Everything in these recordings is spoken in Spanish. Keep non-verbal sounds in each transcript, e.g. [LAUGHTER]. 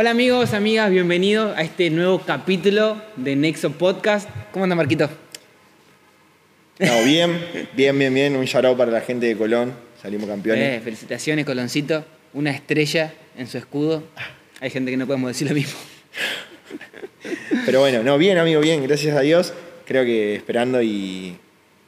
Hola amigos, amigas, bienvenidos a este nuevo capítulo de Nexo Podcast. ¿Cómo anda Marquito? No, bien, bien, bien, bien. Un shout para la gente de Colón. Salimos campeones. Eh, felicitaciones, Coloncito. Una estrella en su escudo. Hay gente que no podemos decir lo mismo. Pero bueno, no, bien, amigo, bien, gracias a Dios. Creo que esperando y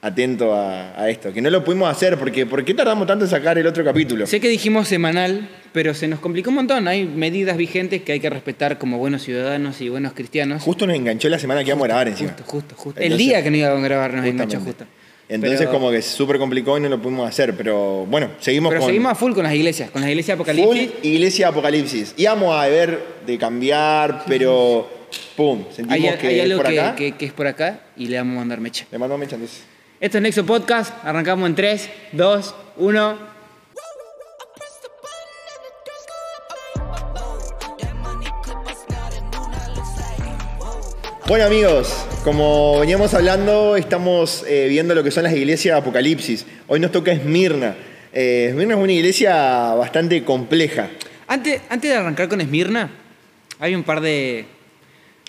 atento a, esto. Que no lo pudimos hacer porque ¿por qué tardamos tanto en sacar el otro capítulo? Sé que dijimos semanal, pero se nos complicó un montón. Hay medidas vigentes que hay que respetar como buenos ciudadanos y buenos cristianos. Justo nos enganchó la semana que íbamos a grabar encima. Justo, justo, justo. el día que no íbamos a grabar nos enganchó justo. Entonces como que es súper complicado y no lo pudimos hacer, pero bueno, seguimos pero seguimos a full con las iglesias, con las iglesias Apocalipsis. Full iglesia Apocalipsis. Íbamos a ver de cambiar, pero pum, sentimos que, es por acá. Que, que, es por acá y le vamos a mandar mecha. Le mandamos mecha entonces. Esto es Nexo Podcast. Arrancamos en 3, 2, 1. Bueno amigos, como veníamos hablando, estamos eh, viendo lo que son las iglesias de Apocalipsis. Hoy nos toca Esmirna. Eh, Esmirna es una iglesia bastante compleja. Antes, antes de arrancar con Esmirna, hay un par de,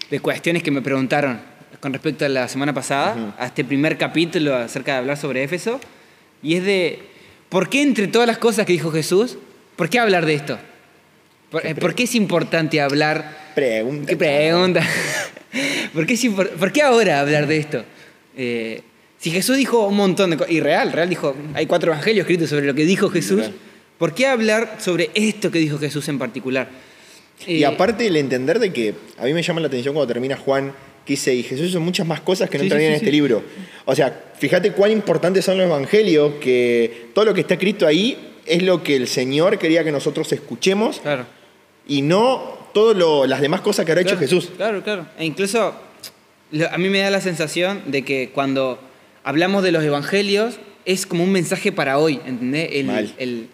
de cuestiones que me preguntaron con respecto a la semana pasada, a este primer capítulo acerca de hablar sobre Éfeso, y es de, ¿por qué entre todas las cosas que dijo Jesús, ¿por qué hablar de esto? ¿Por, eh, qué es importante hablar? Pregunta. ¿Qué pregunta? [LAUGHS] ¿Por, qué ¿Por qué ahora hablar de esto? Eh, si Jesús dijo un montón de cosas, y real, real dijo, hay cuatro evangelios escritos sobre lo que dijo Jesús, ¿por qué hablar sobre esto que dijo Jesús en particular? y eh, aparte el entender de que a mí me llama la atención cuando termina Juan dice, y Jesús hizo muchas más cosas que no entrarían en este libro. O sea, fíjate cuán importantes son los evangelios, que todo lo que está escrito ahí es lo que el Señor quería que nosotros escuchemos claro. y no todas las demás cosas que habrá hecho Jesús. Claro, claro. E incluso a mí me da la sensación de que cuando hablamos de los evangelios es como un mensaje para hoy, ¿entendés? el, el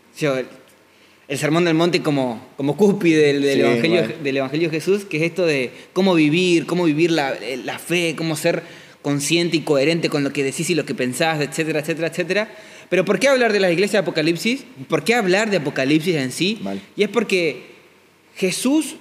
Sermón del Monte como, como cúspide del, evangelio, del Evangelio de Jesús, que es esto de cómo vivir, cómo vivir la, la, fe, cómo ser consciente y coherente con lo que decís y lo que pensás, etcétera, etcétera, etcétera. Pero ¿por qué hablar de la iglesia de Apocalipsis? ¿Por qué hablar de Apocalipsis en sí? Y es porque Jesús,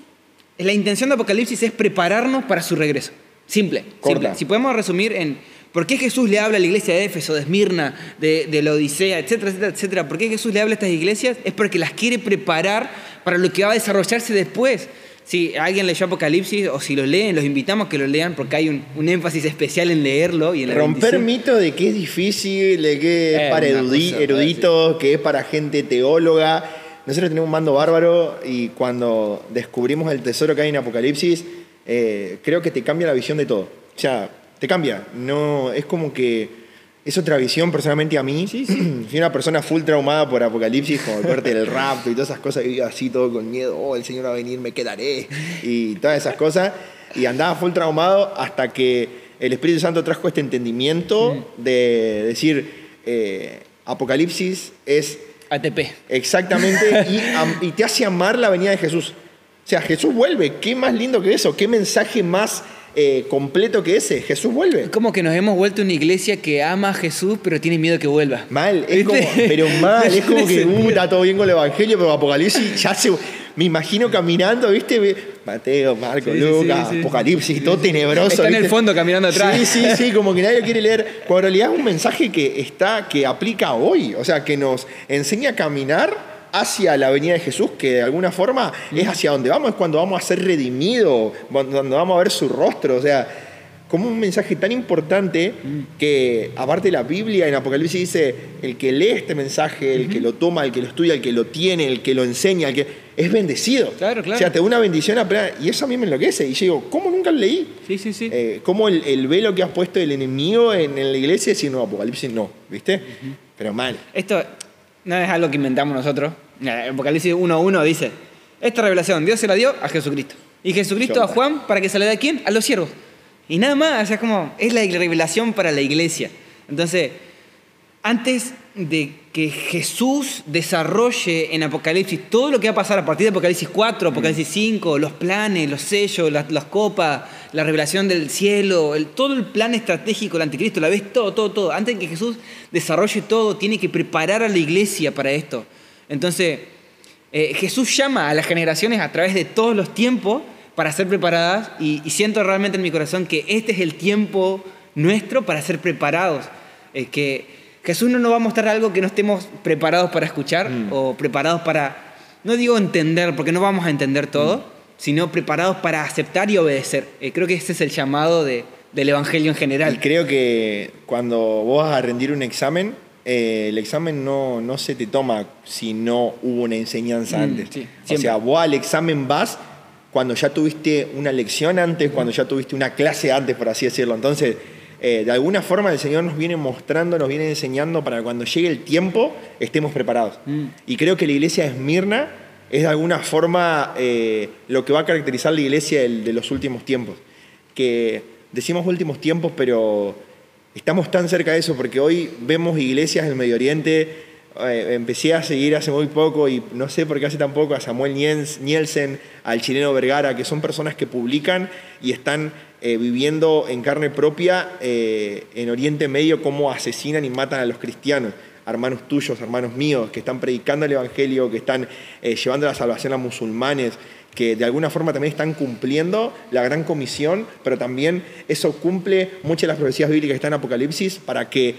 la intención de Apocalipsis es prepararnos para su regreso. Simple, simple. Si podemos resumir en ¿Por qué Jesús le habla a la iglesia de Éfeso, de Esmirna, de, la Odisea, etcétera, etcétera, etcétera? ¿Por qué Jesús le habla a estas iglesias? Es porque las quiere preparar para lo que va a desarrollarse después. Si alguien leyó Apocalipsis o si lo leen, los invitamos a que lo lean porque hay un, énfasis especial en leerlo. y en Romper mito de que es difícil, de que es eh, para eruditos, que es para gente teóloga. Nosotros tenemos un mando bárbaro y cuando descubrimos el tesoro que hay en Apocalipsis, eh, creo que te cambia la visión de todo. O sea, te cambia. No, es como que es otra visión personalmente a mí. Sí, Soy [CLEARS THROAT] una persona full traumada por Apocalipsis, como el parte del rapto y todas esas cosas, y así todo con miedo, oh, el Señor va a venir, me quedaré, y todas esas cosas. Y andaba full traumado hasta que el Espíritu Santo trajo este entendimiento de decir, eh, Apocalipsis es... ATP. Exactamente, [LAUGHS] y, y te hace amar la venida de Jesús. O sea, Jesús vuelve. ¿Qué más lindo que eso? ¿Qué mensaje más eh, completo que ese. Jesús vuelve. Es como que nos hemos vuelto una iglesia que ama a Jesús, pero tiene miedo que vuelva. Mal, es como, pero mal, es como que [LAUGHS] uh, está todo bien con el Evangelio, pero Apocalipsis ya se. Me imagino caminando, ¿viste? Mateo, Marco, Lucas, Apocalipsis, todo tenebroso. Está en el fondo caminando atrás. Sí, sí, sí, como que nadie quiere leer. Cuando en realidad es un mensaje que está, que aplica hoy. O sea, que nos enseña a caminar hacia la venida de Jesús, que de alguna forma es hacia donde vamos, es cuando vamos a ser redimidos, cuando vamos a ver su rostro, o sea, como un mensaje tan importante que aparte la Biblia en Apocalipsis dice, el que lee este mensaje, el que lo toma, el que lo estudia, el que lo tiene, el que lo enseña, el que es bendecido. Claro, claro. O sea, te da una bendición y eso a mí me enloquece. Y yo digo, ¿cómo nunca lo leí? Sí, sí, sí. Eh, ¿Cómo el, velo que has puesto el enemigo en, la iglesia? Si no, Apocalipsis no, ¿viste? Pero mal. Esto no es algo que inventamos nosotros. Apocalipsis 1.1 dice, esta revelación Dios se la dio a Jesucristo. Y Jesucristo a Juan para que se la dé a quién? A los siervos. Y nada más, o sea, como es la revelación para la iglesia. Entonces, antes de que Jesús desarrolle en Apocalipsis todo lo que va a pasar a partir de Apocalipsis 4, Apocalipsis 5, los planes, los sellos, las, copas, la revelación del cielo, el, todo el plan estratégico del anticristo, la ves todo, todo, todo. Antes de que Jesús desarrolle todo, tiene que preparar a la iglesia para esto. Entonces, Eh, Jesús llama a las generaciones a través de todos los tiempos para ser preparadas y, siento realmente en mi corazón que este es el tiempo nuestro para ser preparados. Eh, que Jesús no nos va a mostrar algo que no estemos preparados para escuchar mm. o preparados para, no digo entender, porque no vamos a entender todo, mm. sino preparados para aceptar y obedecer. Eh, creo que ese es el llamado de, del Evangelio en general. Y creo que cuando vos vas a rendir un examen, eh, el examen no, no se te toma si no hubo una enseñanza mm, antes. o sea, vos al examen vas cuando ya tuviste una lección antes, cuando ya tuviste una clase antes, por así decirlo. Entonces, eh, de alguna forma el Señor nos viene mostrando, nos viene enseñando para cuando llegue el tiempo estemos preparados. Mm. Y creo que la iglesia de Esmirna es de alguna forma eh, lo que va a caracterizar la iglesia de los últimos tiempos. Que decimos últimos tiempos, pero estamos tan cerca de eso porque hoy vemos iglesias del Medio Oriente. Eh, empecé a seguir hace muy poco y no sé por qué hace tan poco a Samuel Nielsen, al chileno Vergara, que son personas que publican y están eh, viviendo en carne propia eh, en Oriente Medio cómo asesinan y matan a los cristianos, hermanos tuyos, hermanos míos, que están predicando el Evangelio, que están eh, llevando la salvación a musulmanes, que de alguna forma también están cumpliendo la gran comisión, pero también eso cumple muchas de las profecías bíblicas que están en Apocalipsis para que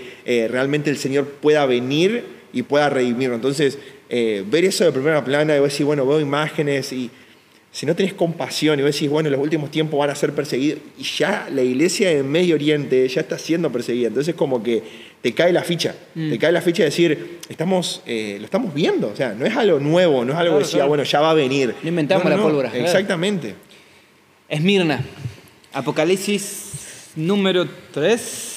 realmente el Señor pueda venir y pueda redimirlo. Entonces, ver eso de primera plana y decir, bueno, veo imágenes y si no tenés compasión y vos decís, bueno, en los últimos tiempos van a ser perseguidos, y ya la iglesia en Medio Oriente ya está siendo perseguida, entonces como que te cae la ficha, te mm. cae la ficha de decir, estamos, eh, lo estamos viendo, o sea, no es algo nuevo, no es algo que decía, bueno, ya va a venir. No inventamos la pólvora. Exactamente. Esmirna, Apocalipsis número 3,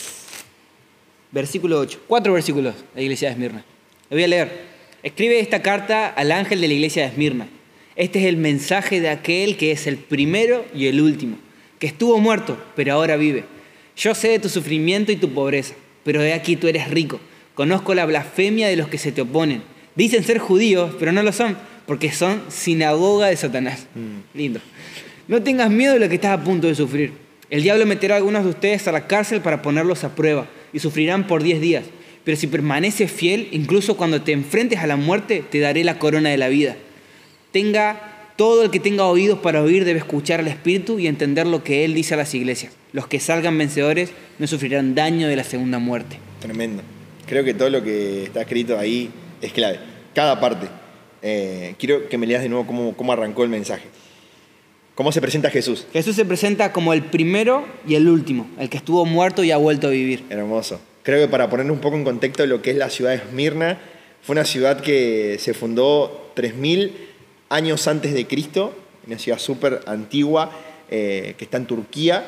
versículo 8, cuatro versículos de la iglesia de Esmirna. Lo voy a leer. Escribe esta carta al ángel de la iglesia de Esmirna este es el mensaje de aquel que es el primero y el último, que estuvo muerto, pero ahora vive. Yo sé de tu sufrimiento y tu pobreza, pero de aquí tú eres rico. Conozco la blasfemia de los que se te oponen. Dicen ser judíos, pero no lo son, porque son sinagoga de Satanás. Mm. Lindo. No tengas miedo de lo que estás a punto de sufrir. El diablo meterá a algunos de ustedes a la cárcel para ponerlos a prueba y sufrirán por diez días. Pero si permaneces fiel, incluso cuando te enfrentes a la muerte, te daré la corona de la vida. Tenga todo el que tenga oídos para oír debe escuchar al Espíritu y entender lo que Él dice a las iglesias. Los que salgan vencedores no sufrirán daño de la segunda muerte. Tremendo. Creo que todo lo que está escrito ahí es clave. Cada parte. Eh, quiero que me leas de nuevo cómo, cómo arrancó el mensaje. ¿Cómo se presenta Jesús? Jesús se presenta como el primero y el último, el que estuvo muerto y ha vuelto a vivir. Hermoso. Creo que para poner un poco en contexto lo que es la ciudad de Esmirna, fue una ciudad que se fundó 3000 años antes de Cristo, una ciudad súper antigua eh, que está en Turquía.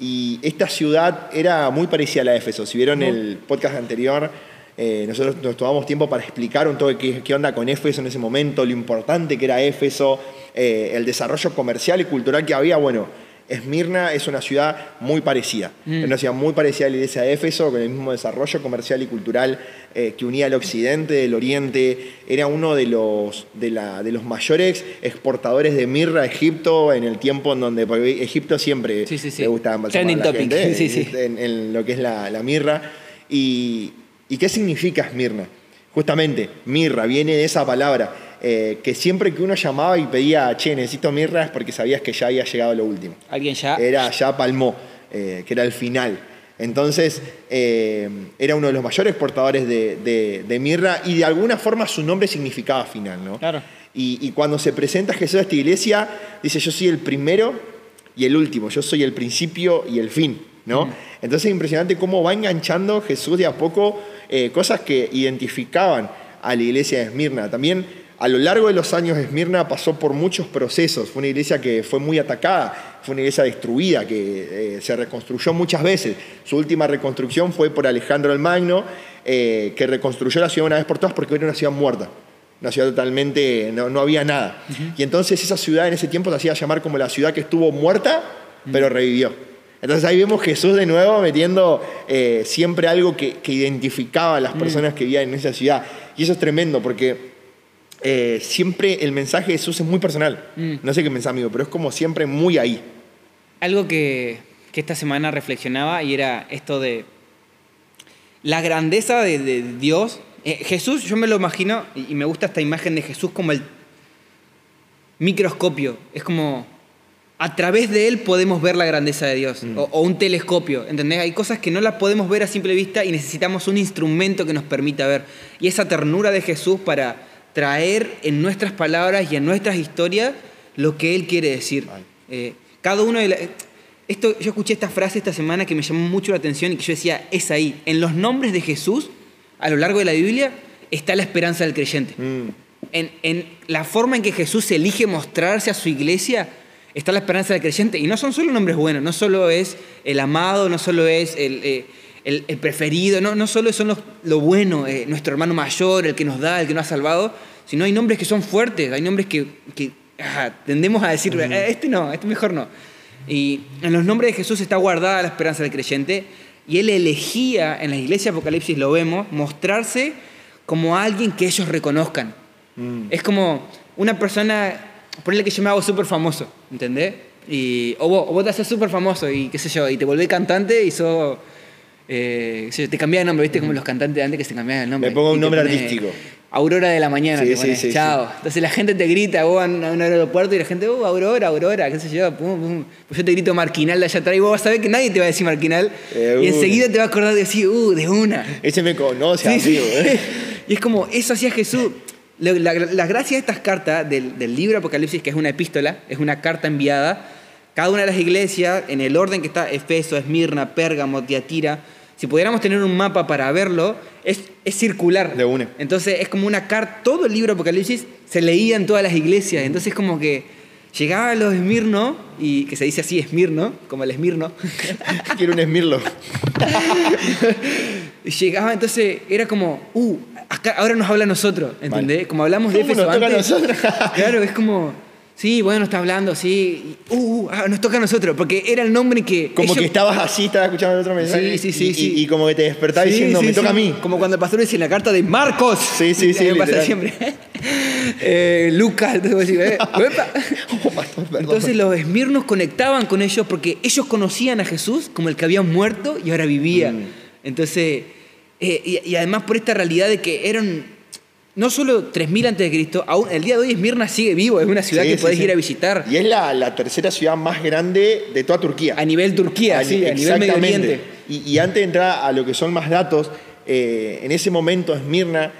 Y esta ciudad era muy parecida a la de Éfeso. Si vieron el podcast anterior, eh, nosotros nos tomamos tiempo para explicar un poco qué, qué, onda con Éfeso en ese momento, lo importante que era Éfeso, eh, el desarrollo comercial y cultural que había. Bueno, Esmirna es una ciudad muy parecida. Mm. Es una ciudad muy parecida a la iglesia de Éfeso, con el mismo desarrollo comercial y cultural eh, que unía el occidente, el oriente. Era uno de los, de, la, de los mayores exportadores de mirra a Egipto en el tiempo en donde Egipto siempre sí, le gustaba Trending topic. en, lo que es la, mirra. Y, ¿Y qué significa Esmirna? Justamente, mirra, viene de esa palabra eh, que siempre que uno llamaba y pedía, che, necesito mirra, es porque sabías que ya había llegado lo último. ¿Alguien ya? Era ya palmó, eh, que era el final. Entonces, eh, era uno de los mayores exportadores de, mirra y de alguna forma su nombre significaba final, ¿no? Claro. Y, cuando se presenta Jesús a esta iglesia, dice, yo soy el primero y el último, yo soy el principio y el fin, ¿no? Mm. Entonces es impresionante cómo va enganchando Jesús de a poco cosas que identificaban a la iglesia de Esmirna. También a lo largo de los años Esmirna pasó por muchos procesos. Fue una iglesia que fue muy atacada, fue una iglesia destruida, que eh, se reconstruyó muchas veces. Su última reconstrucción fue por Alejandro el Magno, eh, que reconstruyó la ciudad una vez por todas porque era una ciudad muerta. Una ciudad totalmente, no, había nada. Y entonces esa ciudad en ese tiempo se hacía llamar como la ciudad que estuvo muerta, pero revivió. Entonces ahí vemos Jesús de nuevo metiendo eh, siempre algo que, identificaba a las personas que vivían en esa ciudad. Y eso es tremendo porque eh, siempre el mensaje de Jesús es muy personal. Mm. No sé qué mensaje, amigo, pero es como siempre muy ahí. Algo que, esta semana reflexionaba y era esto de la grandeza de, Dios. Eh, Jesús, yo me lo imagino, y me gusta esta imagen de Jesús como el, microscopio, es como a través de él podemos ver la grandeza de Dios, mm. o, un telescopio, ¿entendés? Hay cosas que no las podemos ver a simple vista y necesitamos un instrumento que nos permita ver. Y esa ternura de Jesús para traer en nuestras palabras y en nuestras historias lo que Él quiere decir. Eh, cada uno de esto, yo escuché esta frase esta semana que me llamó mucho la atención y que yo decía, es ahí. En los nombres de Jesús, a lo largo de la Biblia, está la esperanza del creyente. Mm. En, en la forma en que Jesús elige mostrarse a su iglesia, está la esperanza del creyente. Y no son solo nombres buenos, no solo es el amado, no solo es el, eh, el, preferido, no, no solo son lo bueno, eh, nuestro hermano mayor, el que nos da, el que nos ha salvado, sino hay nombres que son fuertes, hay nombres que, que tendemos a decir, eh, este no, este mejor no. Y en los nombres de Jesús está guardada la esperanza del creyente. Y él elegía, en la iglesia Apocalipsis lo vemos, mostrarse como alguien que ellos reconozcan. Mm. Es como una persona ponle que yo me hago súper famoso, ¿entendés? Y, o, vos, o vos te haces súper famoso y qué sé yo, y te volvés cantante y sos... Eh, te cambias de nombre, ¿viste? Como los cantantes de antes que se cambiaban el nombre. Me pongo un nombre artístico. Aurora de la mañana, sí, sí, sí, chao. Entonces la gente te grita, vos en un aeropuerto y la gente, oh, Aurora, Aurora, qué sé yo, pum, Pues yo te grito Marquinal de allá atrás y vos vas a ver que nadie te va a decir Marquinal. Eh, y enseguida te va a acordar de decir, uh, de una. Ese me conoce, amigo. ¿eh? [LAUGHS] y es como, eso hacía Jesús. La, gracia de estas cartas del, libro Apocalipsis, que es una epístola, es una carta enviada, cada una de las iglesias, en el orden que está, Efeso, Esmirna, Pérgamo, Tiatira, si pudiéramos tener un mapa para verlo, es, es circular. De una. Entonces es como una carta, todo el libro Apocalipsis se leía en todas las iglesias, entonces es como que llegaba a los Esmirno, y que se dice así Esmirno, como el Esmirno. [LAUGHS] Quiero un Esmirlo. [LAUGHS] llegaba, entonces era como, uh, ahora nos habla a nosotros, ¿entendés? Como hablamos de Éfeso antes. A nosotros? claro, es como, sí, bueno, está hablando, sí, uh, uh ah, nos toca a nosotros, porque era el nombre que... Como que estabas así, estabas escuchando el otro mensaje. Sí, sí, sí. Y, como que te despertabas diciendo, me toca a mí. Como cuando el pastor dice la carta de Marcos. Sí, sí, [LAUGHS] sí. Me pasa siempre. [LAUGHS] eh, Lucas, entonces, eh, [LAUGHS] oh, entonces los esmirnos conectaban con ellos porque ellos conocían a Jesús como el que había muerto y ahora vivía. Mm. Entonces eh, y, además por esta realidad de que eran no solo 3000 antes de Cristo, aún el día de hoy Esmirna sigue vivo, es una ciudad que podés ir a visitar. Y es la, tercera ciudad más grande de toda Turquía. A nivel Turquía, a, sí, a nivel Medio Oriente. Y, antes de entrar a lo que son más datos, eh, en ese momento Esmirna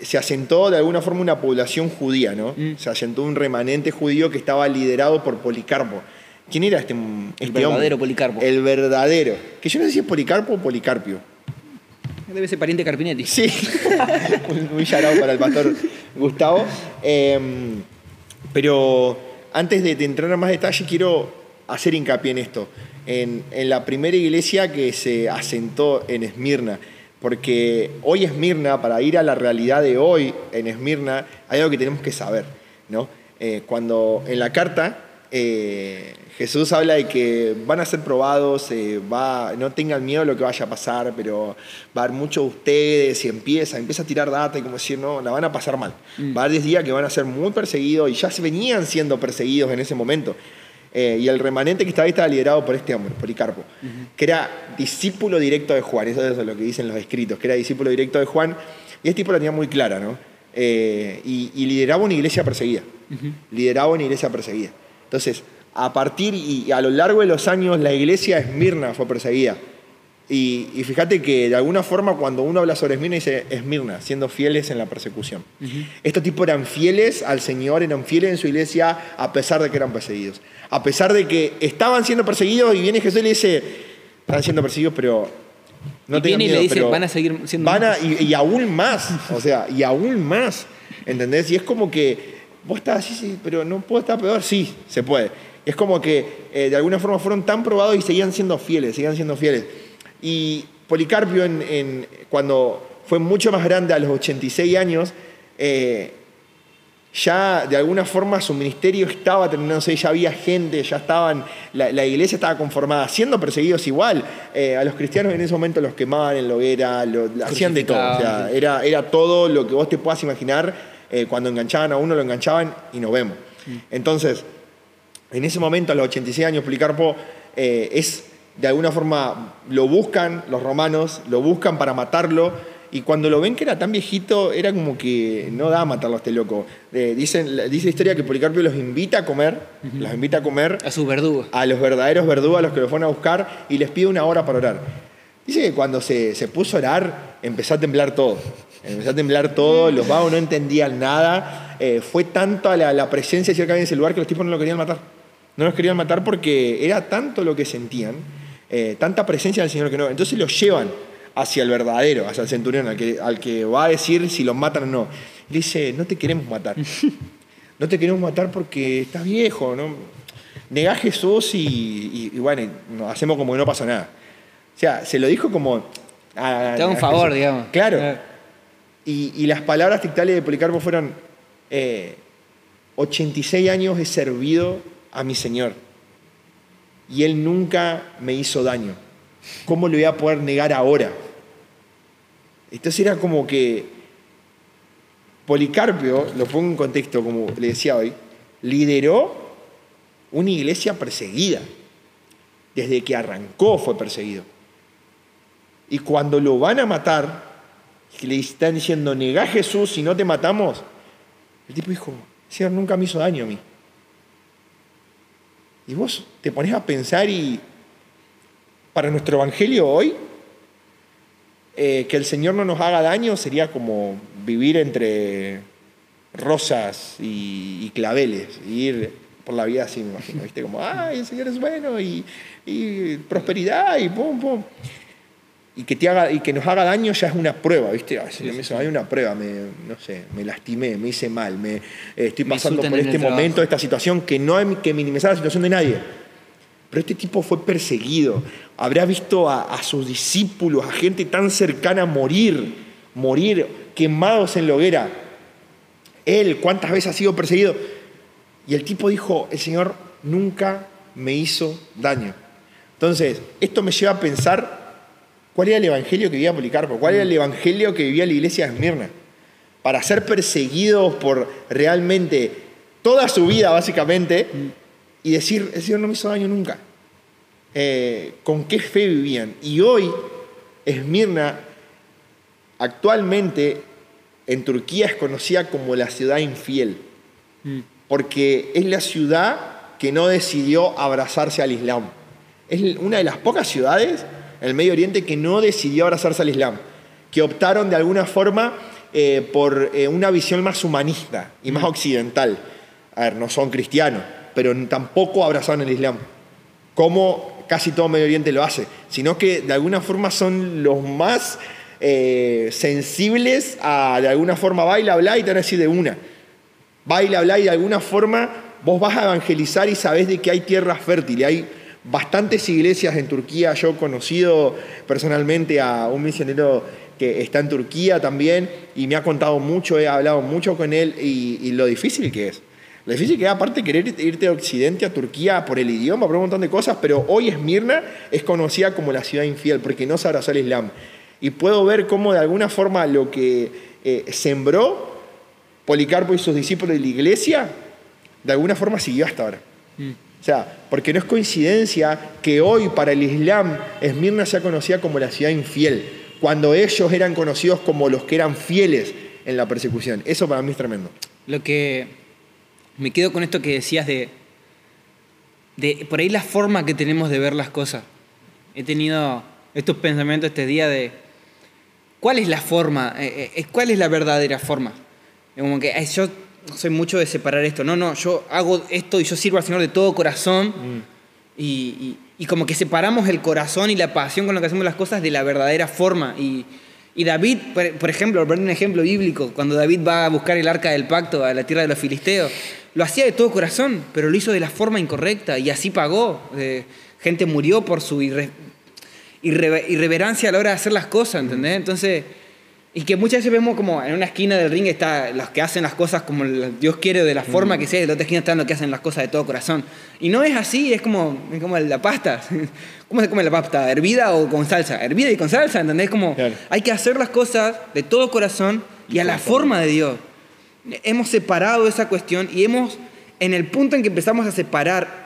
se asentó de alguna forma una población judía, ¿no? Mm. Se asentó un remanente judío que estaba liderado por Policarpo. ¿Quién era este, este El verdadero Policarpo. El verdadero. Que yo no sé si es Policarpo o Policarpio. Debe ser pariente Carpinetti. Sí, [LAUGHS] muy charado para el pastor Gustavo. Em, pero antes de, entrar a más detalle, quiero hacer hincapié en esto. En, la primera iglesia que se asentó en Esmirna. Porque hoy Esmirna, para ir a la realidad de hoy en Esmirna, hay algo que tenemos que saber. ¿no? Eh, cuando en la carta eh, Jesús habla de que van a ser probados, eh, va, no tengan miedo de lo que vaya a pasar, pero va a haber muchos de ustedes y empieza, empieza a tirar data y como decir, no, la van a pasar mal. Mm. Va a haber 10 días que van a ser muy perseguidos y ya se venían siendo perseguidos en ese momento. Eh, y el remanente que estaba ahí estaba liderado por este hombre, Policarpo, que era discípulo directo de Juan, eso es lo que dicen los escritos, que era discípulo directo de Juan, y este tipo la tenía muy clara, ¿no? Eh, y, lideraba una iglesia perseguida, lideraba una iglesia perseguida. Entonces, a partir y a lo largo de los años la iglesia Esmirna fue perseguida. Y, fíjate que de alguna forma cuando uno habla sobre Esmirna dice Esmirna, siendo fieles en la persecución. Estos tipos eran fieles al Señor, eran fieles en su iglesia a pesar de que eran perseguidos. A pesar de que estaban siendo perseguidos y viene Jesús y le dice, están siendo perseguidos, pero no y viene y le dice, van a seguir siendo van y, y, aún más, [LAUGHS] o sea, y aún más, ¿entendés? Y es como que vos estás así, sí, pero no puedo estar peor, sí, se puede. Es como que eh, de alguna forma fueron tan probados y seguían siendo fieles, seguían siendo fieles. Y Policarpio, en, cuando fue mucho más grande, a los 86 años, eh, ya de alguna forma su ministerio estaba terminándose, ya había gente, ya estaban, la, iglesia estaba conformada, siendo perseguidos igual. Eh, a los cristianos en ese momento los quemaban en la hoguera, lo, hacían de todo. O sea, era, era todo lo que vos te puedas imaginar. cuando enganchaban a uno, lo enganchaban y nos vemos. Mm. Entonces, en ese momento, a los 86 años, Policarpo eh, es, de alguna forma, lo buscan los romanos, lo buscan para matarlo, y cuando lo ven que era tan viejito, era como que no da a matarlo a este loco. Eh, dicen, dice la historia que Policarpio los invita a comer, los invita a comer. A sus verdugos. A los verdaderos verdugos, a los que los fueron a buscar, y les pide una hora para orar. Dice que cuando se, se puso a orar, empezó a temblar todo. Empezó a temblar todo, los vagos no entendían nada. Eh, fue tanto la, la presencia cerca de ese lugar que los tipos no lo querían matar. No los querían matar porque era tanto lo que sentían, eh, tanta presencia del Señor que no. Entonces los llevan hacia el verdadero, hacia el centurión, al que, al que va a decir si los matan o no. Le dice, no te queremos matar. [LAUGHS] No te queremos matar porque estás viejo, ¿no? Negá a Jesús y, bueno, hacemos como que no pasa nada. O sea, se lo dijo como... A, Te da un favor, digamos. Claro. Ah. Y, las palabras tictales de Policarpo fueron, 86 eh, años he servido a mi Señor y Él nunca me hizo daño. ¿Cómo le voy a poder negar ahora? Entonces era como que Policarpio, lo pongo en contexto como le decía hoy, lideró una iglesia perseguida. Desde que arrancó fue perseguido. Y cuando lo van a matar, le están diciendo, negá a Jesús y no te matamos, el tipo dijo, Señor nunca me hizo daño a mí. Y vos te pones a pensar y para nuestro Evangelio hoy, eh, que el Señor no nos haga daño sería como vivir entre rosas y, claveles, y ir por la vida así, me imagino, ¿viste? Como, ay, el Señor es bueno, y, y prosperidad, y pum, pum. Y que, te haga, y que nos haga daño ya es una prueba, ¿viste? Hay una prueba, me, no sé, me lastimé, me hice mal, me, eh, estoy pasando por este momento, esta situación, que no hay que minimizar la situación de nadie pero este tipo fue perseguido. Habrá visto a, sus discípulos, a gente tan cercana morir, morir quemados en la hoguera. Él, ¿cuántas veces ha sido perseguido? Y el tipo dijo, el Señor nunca me hizo daño. Entonces, esto me lleva a pensar cuál era el evangelio que vivía Policarpo, cuál era el evangelio que vivía la iglesia de Esmirna. Para ser perseguidos por realmente toda su vida, básicamente, y decir, el Señor no me hizo daño nunca. Eh, ¿Con qué fe vivían? Y hoy, Esmirna, actualmente en Turquía es conocida como la ciudad infiel, mm. porque es la ciudad que no decidió abrazarse al Islam. Es una de las pocas ciudades en el Medio Oriente que no decidió abrazarse al Islam, que optaron de alguna forma eh, por eh, una visión más humanista y más occidental. A ver, no son cristianos, pero tampoco abrazaron el Islam, como casi todo Medio Oriente lo hace, sino que de alguna forma son los más eh, sensibles a, de alguna forma, baila, habla y te van a decir de una. Baila, habla y de alguna forma vos vas a evangelizar y sabés de que hay tierra fértil, hay bastantes iglesias en Turquía, yo he conocido personalmente a un misionero que está en Turquía también y me ha contado mucho, he hablado mucho con él y lo difícil que es. Lo difícil que aparte querer irte de Occidente a Turquía por el idioma, por un montón de cosas, pero hoy Esmirna es conocida como la ciudad infiel porque no se abrazó al Islam. Y puedo ver cómo de alguna forma lo que eh, sembró Policarpo y sus discípulos de la iglesia, de alguna forma siguió hasta ahora. Mm. O sea, porque no es coincidencia que hoy para el Islam Esmirna sea conocida como la ciudad infiel, cuando ellos eran conocidos como los que eran fieles en la persecución. Eso para mí es tremendo. Lo que me quedo con esto que decías de, de por ahí la forma que tenemos de ver las cosas. He tenido estos pensamientos este día de cuál es la forma, eh, eh, cuál es la verdadera forma. Como que yo soy mucho de separar esto. No, no, yo hago esto y yo sirvo al Señor de todo corazón. Mm. Y, y, como que separamos el corazón y la pasión con lo que hacemos las cosas de la verdadera forma. Y, y David, por ejemplo, por un ejemplo bíblico, cuando David va a buscar el arca del pacto a la tierra de los filisteos, lo hacía de todo corazón, pero lo hizo de la forma incorrecta y así pagó. Eh, gente murió por su irreverencia a la hora de hacer las cosas, ¿entendés? Entonces, y que muchas veces vemos como en una esquina del ring está los que hacen las cosas como Dios quiere, de la forma que sea, y en la otra esquina están los que hacen las cosas de todo corazón. Y no es así, es como, es como la pasta. [LAUGHS] ¿Cómo se come la pasta? ¿Hervida o con salsa? Hervida y con salsa, ¿entendés? Como hay que hacer las cosas de todo corazón y a la forma de Dios hemos separado esa cuestión y hemos, en el punto en que empezamos a separar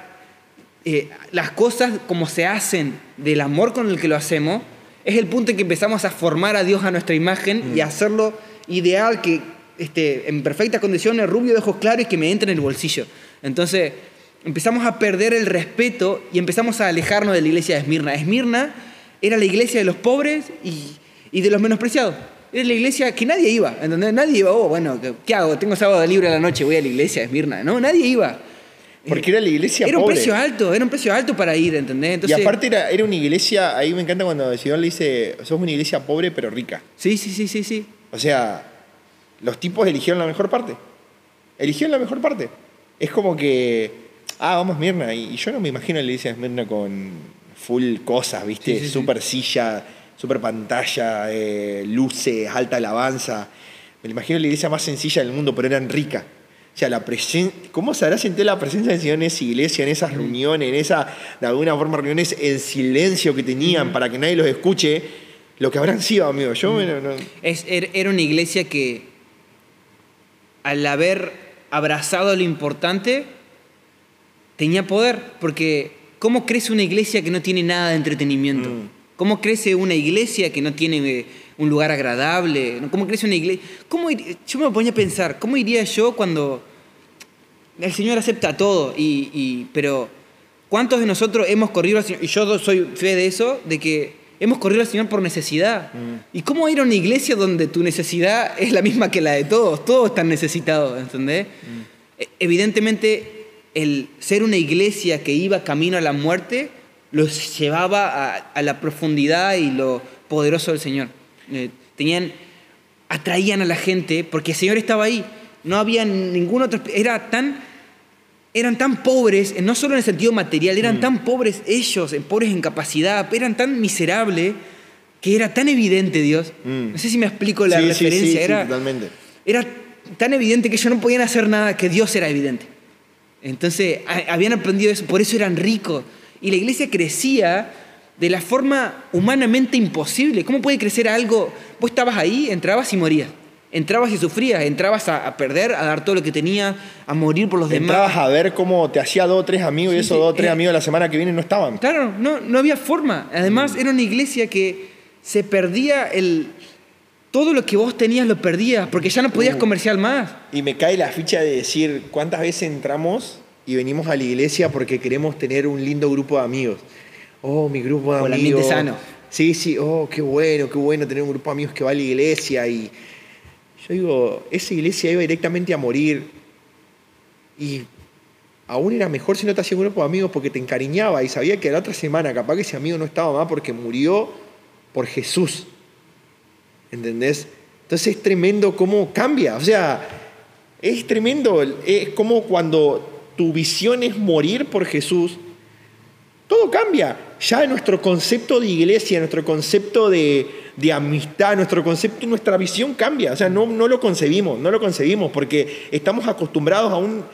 eh, las cosas como se hacen del amor con el que lo hacemos, es el punto en que empezamos a formar a Dios a nuestra imagen y a hacerlo ideal, que este, en perfectas condiciones, rubio de ojos claros y que me entre en el bolsillo. Entonces empezamos a perder el respeto y empezamos a alejarnos de la iglesia de Esmirna. Esmirna era la iglesia de los pobres y, de los menospreciados. Era la iglesia que nadie iba, ¿entendés? Nadie iba, oh, bueno, ¿qué hago? Tengo sábado libre a la noche, voy a la iglesia de Esmirna. No, nadie iba. Porque era la iglesia Era un precio alto, era un precio alto para ir, ¿entendés? y aparte era, era una iglesia, ahí me encanta cuando el Señor le dice, sos una iglesia pobre pero rica. Sí, sí, sí, sí, sí. O sea, los tipos eligieron la mejor parte. Eligieron la mejor parte. Es como que, ah, vamos a Mirna. Y, yo no me imagino la iglesia de Mirna con full cosas, ¿viste? super silla, super pantalla, eh, luces, alta alabanza. Me imagino la iglesia más sencilla del mundo, pero eran ricas. O sea, la ¿cómo se habrá sentido la presencia del Señor en esa iglesia, en esas reuniones, en esa, de alguna forma, reuniones en silencio que tenían para que nadie los escuche? Lo que habrán sido, amigo. Yo es, er, era una iglesia que, al haber abrazado lo importante, tenía poder. Porque, ¿cómo crece una iglesia que no tiene nada de entretenimiento? Mm. ¿Cómo crece una iglesia que no tiene eh, un lugar agradable? ¿Cómo crece una iglesia? ¿Cómo yo me ponía a pensar, ¿cómo iría yo cuando el Señor acepta todo? Y, pero, ¿cuántos de nosotros hemos corrido al Señor? Y yo soy fe de eso, de que hemos corrido al Señor por necesidad. Mm. ¿Y cómo ir a una iglesia donde tu necesidad es la misma que la de todos? Todos están necesitados, ¿entendés? Mm. E, evidentemente, el ser una iglesia que iba camino a la muerte los llevaba a, la profundidad y lo poderoso del Señor. Eh, tenían, atraían a la gente porque el Señor estaba ahí. No había ningún otro. Era tan, eran tan pobres, no solo en el sentido material, eran mm. tan pobres ellos, pobres en capacidad, eran tan miserables que era tan evidente Dios. Mm. No sé si me explico la referencia. era, totalmente. era tan evidente que ellos no podían hacer nada, que Dios era evidente. Entonces habían aprendido eso, por eso eran ricos y la iglesia crecía de la forma humanamente imposible. ¿Cómo puede crecer algo? Vos estabas ahí, entrabas y morías. Entrabas y sufrías, entrabas a, perder, a dar todo lo que tenía, a morir por los demás. Entrabas a ver cómo te hacía dos o tres amigos y esos dos o tres eh, amigos la semana que viene no estaban. Claro, no, no había forma. Además, mm. era una iglesia que se perdía el, todo lo que vos tenías lo perdías porque ya no podías uh. comerciar más. Y me cae la ficha de decir cuántas veces entramos y venimos a la iglesia porque queremos tener un lindo grupo de amigos. Oh, mi grupo de amigos. ambiente sano. Sí, sí, oh, qué bueno, qué bueno tener un grupo de amigos que va a la iglesia. Y yo digo, esa iglesia iba directamente a morir. Y aún era mejor si no te hacía un grupo de amigos porque te encariñaba y sabía que la otra semana capaz que ese amigo no estaba más porque murió por Jesús. ¿Entendés? Entonces es tremendo cómo cambia. O sea, es tremendo. Es como cuando tu visión es morir por Jesús, todo cambia. Ya nuestro concepto de iglesia, nuestro concepto de, amistad, nuestro concepto, nuestra visión cambia. O sea, no, lo concebimos, no lo concebimos porque estamos acostumbrados a un...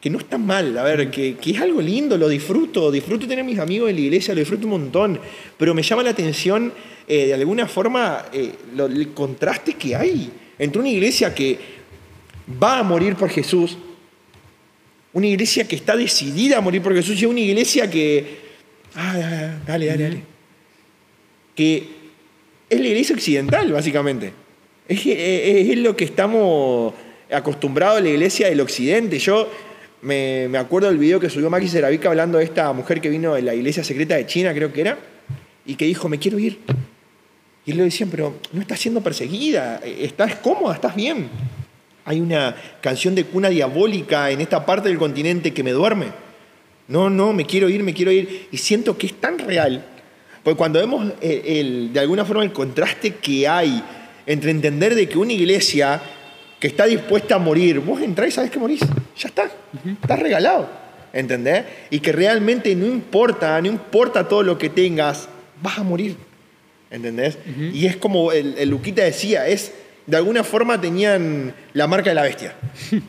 que no está mal, a ver, que, es algo lindo, lo disfruto, disfruto tener mis amigos en la iglesia, lo disfruto un montón, pero me llama la atención eh, de alguna forma eh, el contraste que hay entre una iglesia que va a morir por Jesús, una iglesia que está decidida a morir por Jesús y una iglesia que. Ah, dale, dale, dale. Que es la iglesia occidental, básicamente. Es, es, lo que estamos acostumbrados a la iglesia del occidente. Yo me, acuerdo del video que subió Maki Seravica hablando de esta mujer que vino de la iglesia secreta de China, creo que era, y que dijo: Me quiero ir. Y le decían: Pero no estás siendo perseguida, estás cómoda, estás bien. Hay una canción de cuna diabólica en esta parte del continente que me duerme. No, no, me quiero ir, me quiero ir. Y siento que es tan real. Porque cuando vemos el, de alguna forma el contraste que hay entre entender de que una iglesia que está dispuesta a morir, vos entrás y sabes que morís. Ya está. Estás regalado. ¿Entendés? Y que realmente no importa, no importa todo lo que tengas, vas a morir. ¿Entendés? Y es como el, el Luquita decía, es de alguna forma tenían la marca de la bestia. [LAUGHS]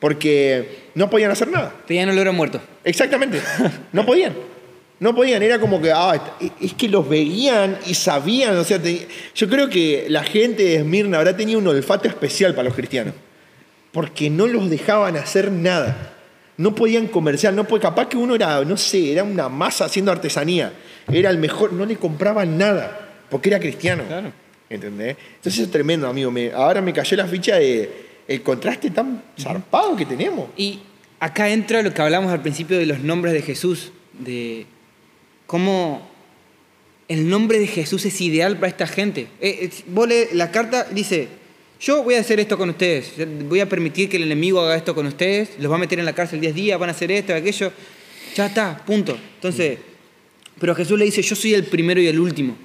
Porque no podían hacer nada. Tenían olor a muerto. Exactamente. [LAUGHS] No podían. No podían. Era como que, ah, es que los veían y sabían. O sea, yo creo que la gente de Esmirna habrá tenido un olfato especial para los cristianos. Porque no los dejaban hacer nada. No podían comerciar. No, capaz que uno era, no sé, era una masa haciendo artesanía. Era el mejor. No le compraban nada porque era cristiano. Claro. ¿Entendés? Entonces es tremendo, amigo. Me, ahora me cayó la ficha de el contraste tan zarpado que tenemos. Y acá entra lo que hablamos al principio de los nombres de Jesús, de cómo el nombre de Jesús es ideal para esta gente. Eh, vos la carta dice, yo voy a hacer esto con ustedes, voy a permitir que el enemigo haga esto con ustedes, los va a meter en la cárcel 10 días, van a hacer esto, aquello, ya está, punto. Entonces, pero Jesús le dice, yo soy el primero y el último.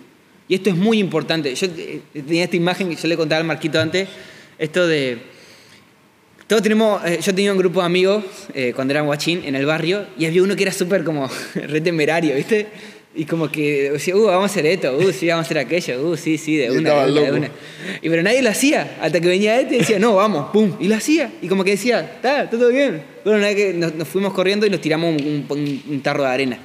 Y esto es muy importante. Yo eh, tenía esta imagen que yo le contaba al Marquito antes, esto de... Todos tenemos, eh, yo tenía un grupo de amigos eh, cuando era guachín en el barrio y había uno que era súper como [LAUGHS] re temerario, ¿viste? Y como que decía, uh, vamos a hacer esto, uh, sí, vamos a hacer aquello, uh, sí, sí, de una, de una, Y pero nadie lo hacía, hasta que venía este y decía, no, vamos, pum, y lo hacía. Y como que decía, está, todo bien. Bueno, una vez que nos, fuimos corriendo y nos tiramos un tarro de arena.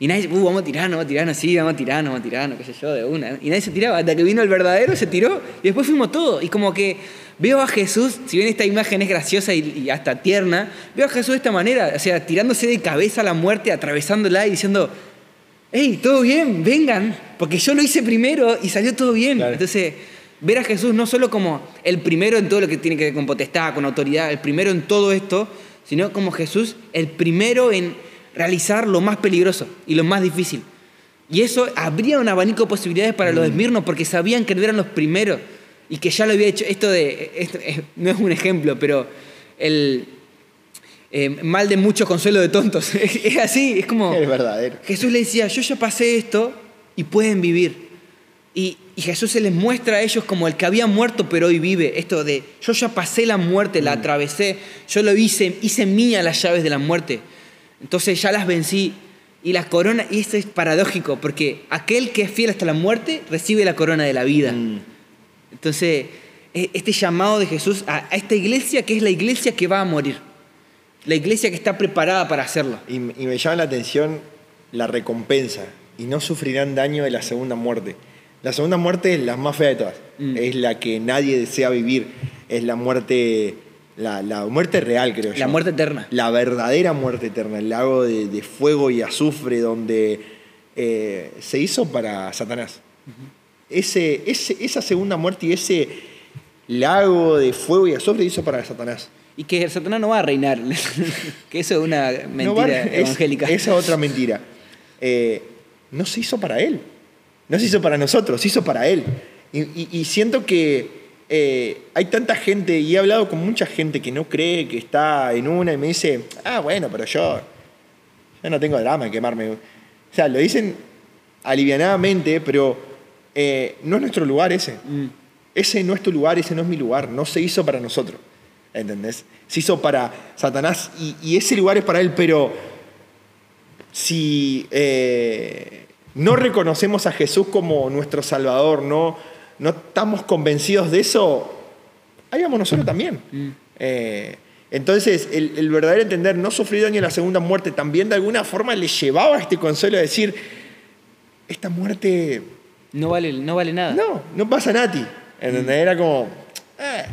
Y nadie, uh, vamos a tirar, vamos a tirar, sí, vamos a tirar, vamos a tirar, qué sé yo, de una. Y nadie se tiraba, hasta que vino el verdadero, se tiró, y después fuimos todos. Y como que veo a Jesús, si bien esta imagen es graciosa y, hasta tierna, veo a Jesús de esta manera, o sea, tirándose de cabeza a la muerte, atravesándola y diciendo, hey, todo bien, vengan, porque yo lo hice primero y salió todo bien. Entonces, ver a Jesús no solo como el primero en todo lo que tiene que ver con potestad, con autoridad, el primero en todo esto, sino como Jesús, el primero en realizar lo más peligroso y lo más difícil. Y eso abría un abanico de posibilidades para los mm. esmirnos porque sabían que eran los primeros y que ya lo había hecho. Esto de. no es un ejemplo, pero el. Eh, mal de muchos consuelo de tontos. [LAUGHS] es, así, es como. Es verdadero. Jesús le decía: Yo ya pasé esto y pueden vivir. Y, y, Jesús se les muestra a ellos como el que había muerto pero hoy vive. Esto de: Yo ya pasé la muerte, la mm. atravesé, yo lo hice, hice mía las llaves de la muerte. Entonces ya las vencí. Y la corona, y esto es paradójico, porque aquel que es fiel hasta la muerte recibe la corona de la vida. Mm. Entonces, e, este llamado de Jesús a, esta iglesia que es la iglesia que va a morir. La iglesia que está preparada para hacerlo. Y, me llama la atención la recompensa. Y no sufrirán daño de la segunda muerte. La segunda muerte es la más fea de todas. Mm. Es la que nadie desea vivir. Es la muerte la, muerte real, creo yo. La muerte eterna. La verdadera muerte eterna, el lago de, fuego y azufre donde eh, se hizo para Satanás. ese, esa segunda muerte y ese lago de fuego y azufre se hizo para Satanás. Y que Satanás no va a reinar, [LAUGHS] que eso es una mentira evangélica. esa es otra mentira. Eh, no se hizo para él, no se hizo para nosotros, se hizo para él. y siento que eh, hay tanta gente, y he hablado con mucha gente que no cree que está en una y me dice, ah, bueno, pero yo, yo no tengo drama en quemarme. O sea, lo dicen alivianadamente, pero eh, no es nuestro lugar ese. Mm. Ese no es tu lugar, ese no es mi lugar. No se hizo para nosotros. ¿Entendés? Se hizo para Satanás y, ese lugar es para él, pero si eh, no reconocemos a Jesús como nuestro Salvador, no no estamos convencidos de eso, hayamos nosotros también. Mm. Eh, entonces, el, verdadero entender, no sufrir daño en la segunda muerte, también de alguna forma le llevaba a este consuelo a decir, esta muerte... No vale, no vale nada. No, no pasa nada a ti. Mm. Era como... Eh,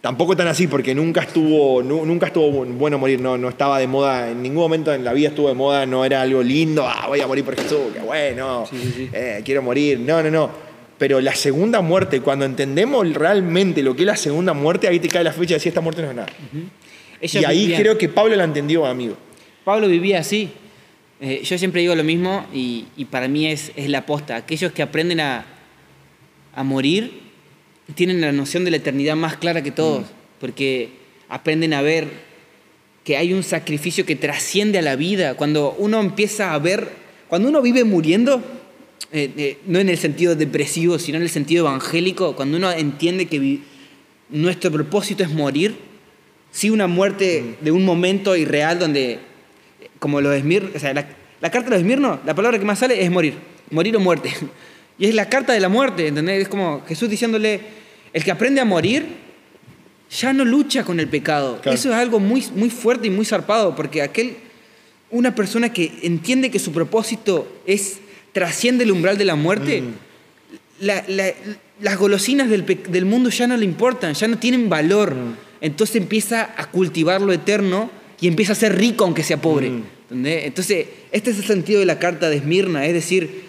tampoco tan así, porque nunca estuvo, nunca estuvo bueno morir, no, no estaba de moda, en ningún momento en la vida estuvo de moda, no era algo lindo, ah, voy a morir por Jesús, qué bueno, eh, quiero morir. No, no, no pero la segunda muerte, cuando entendemos realmente lo que es la segunda muerte, ahí te cae la fecha de decir esta muerte no es nada. Y ahí creo que Pablo la entendió, amigo. Pablo vivía así. Eh, yo siempre digo lo mismo y, para mí es, es, la aposta. Aquellos que aprenden a, morir tienen la noción de la eternidad más clara que todos, mm. porque aprenden a ver que hay un sacrificio que trasciende a la vida. Cuando uno empieza a ver, cuando uno vive muriendo, eh, eh, no en el sentido depresivo, sino en el sentido evangélico, cuando uno entiende que nuestro propósito es morir, sí una muerte de un momento irreal donde, como los Esmir, o sea, la, carta de los Esmirno, la palabra que más sale es morir, morir o muerte. [LAUGHS] Y es la carta de la muerte, ¿entendés? Es como Jesús diciéndole, el que aprende a morir ya no lucha con el pecado. Eso es algo muy, muy fuerte y muy zarpado, porque aquel, una persona que entiende que su propósito es trasciende el umbral de la muerte, mm. las golosinas del, mundo ya no le importan, ya no tienen valor. Mm. Entonces empieza a cultivar lo eterno y empieza a ser rico aunque sea pobre. Mm. Entonces, este es el sentido de la carta de Esmirna, es decir,